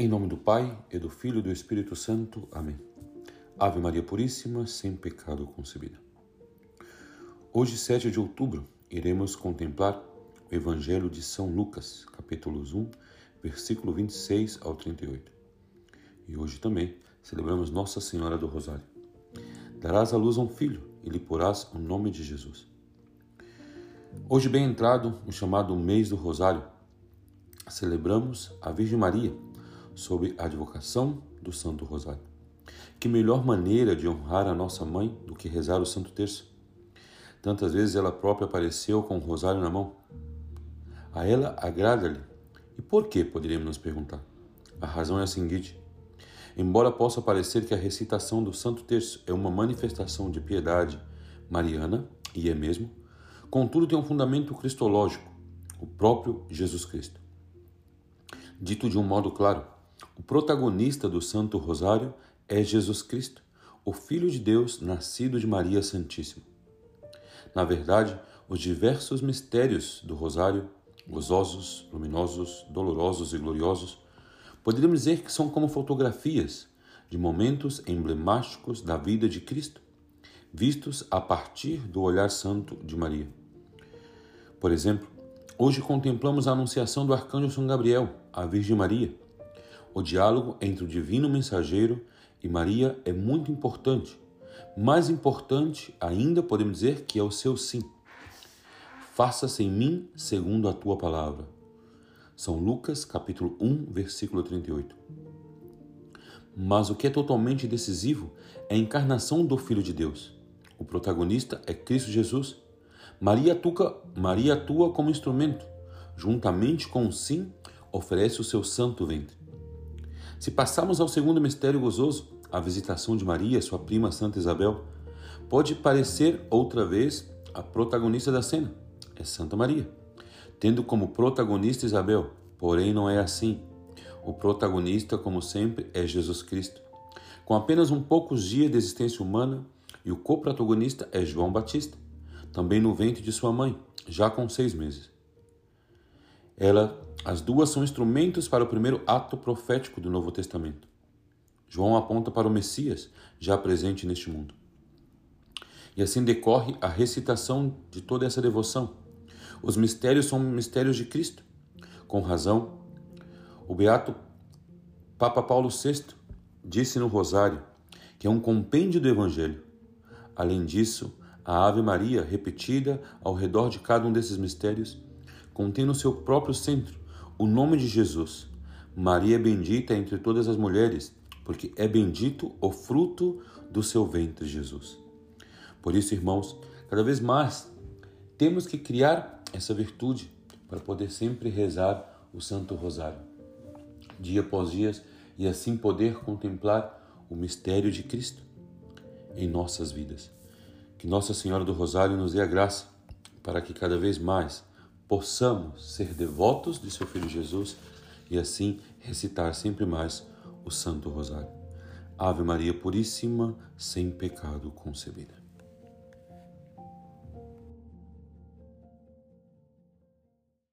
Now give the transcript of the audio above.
Em nome do Pai, e do Filho e do Espírito Santo. Amém. Ave Maria Puríssima, sem pecado concebida. Hoje, 7 de outubro, iremos contemplar o Evangelho de São Lucas, capítulos 1, versículo 26 ao 38. E hoje também celebramos Nossa Senhora do Rosário. Darás à luz um filho e lhe porás o nome de Jesus. Hoje, bem entrado o chamado mês do Rosário, celebramos a Virgem Maria sob a advocação do Santo Rosário. Que melhor maneira de honrar a nossa mãe do que rezar o Santo Terço? Tantas vezes ela própria apareceu com o rosário na mão. A ela agrada-lhe. E por que, poderíamos nos perguntar? A razão é a seguinte: embora possa parecer que a recitação do Santo Terço é uma manifestação de piedade mariana, e é mesmo, contudo tem um fundamento cristológico, o próprio Jesus Cristo. Dito de um modo claro, o protagonista do Santo Rosário é Jesus Cristo, o Filho de Deus nascido de Maria Santíssima. Na verdade, os diversos mistérios do Rosário, gozosos, luminosos, dolorosos e gloriosos, poderíamos dizer que são como fotografias de momentos emblemáticos da vida de Cristo, vistos a partir do olhar santo de Maria. Por exemplo, Hoje contemplamos a anunciação do arcanjo São Gabriel à Virgem Maria. O diálogo entre o divino mensageiro e Maria é muito importante. Mais importante ainda, podemos dizer que é o seu sim. Faça-se em mim segundo a tua palavra. São Lucas, capítulo 1, versículo 38. Mas o que é totalmente decisivo é a encarnação do Filho de Deus. O protagonista é Cristo Jesus Maria Maria atua como instrumento, juntamente com o sim, oferece o seu santo ventre. Se passarmos ao segundo mistério gozoso, a visitação de Maria, sua prima Santa Isabel, pode parecer outra vez a protagonista da cena, é Santa Maria, tendo como protagonista Isabel, porém não é assim. O protagonista, como sempre, é Jesus Cristo. Com apenas um poucos dias de existência humana, e o co-protagonista é João Batista também no ventre de sua mãe, já com seis meses. Ela, as duas são instrumentos para o primeiro ato profético do Novo Testamento. João aponta para o Messias, já presente neste mundo. E assim decorre a recitação de toda essa devoção. Os mistérios são mistérios de Cristo. Com razão, o beato Papa Paulo VI disse no Rosário que é um compêndio do Evangelho. Além disso, a Ave Maria, repetida ao redor de cada um desses mistérios, contém no seu próprio centro o nome de Jesus. Maria é bendita entre todas as mulheres, porque é bendito o fruto do seu ventre, Jesus. Por isso, irmãos, cada vez mais temos que criar essa virtude para poder sempre rezar o Santo Rosário, dia após dia, e assim poder contemplar o mistério de Cristo em nossas vidas. Que Nossa Senhora do Rosário nos dê a graça para que cada vez mais possamos ser devotos de seu Filho Jesus e assim recitar sempre mais o Santo Rosário. Ave Maria Puríssima, sem pecado concebida.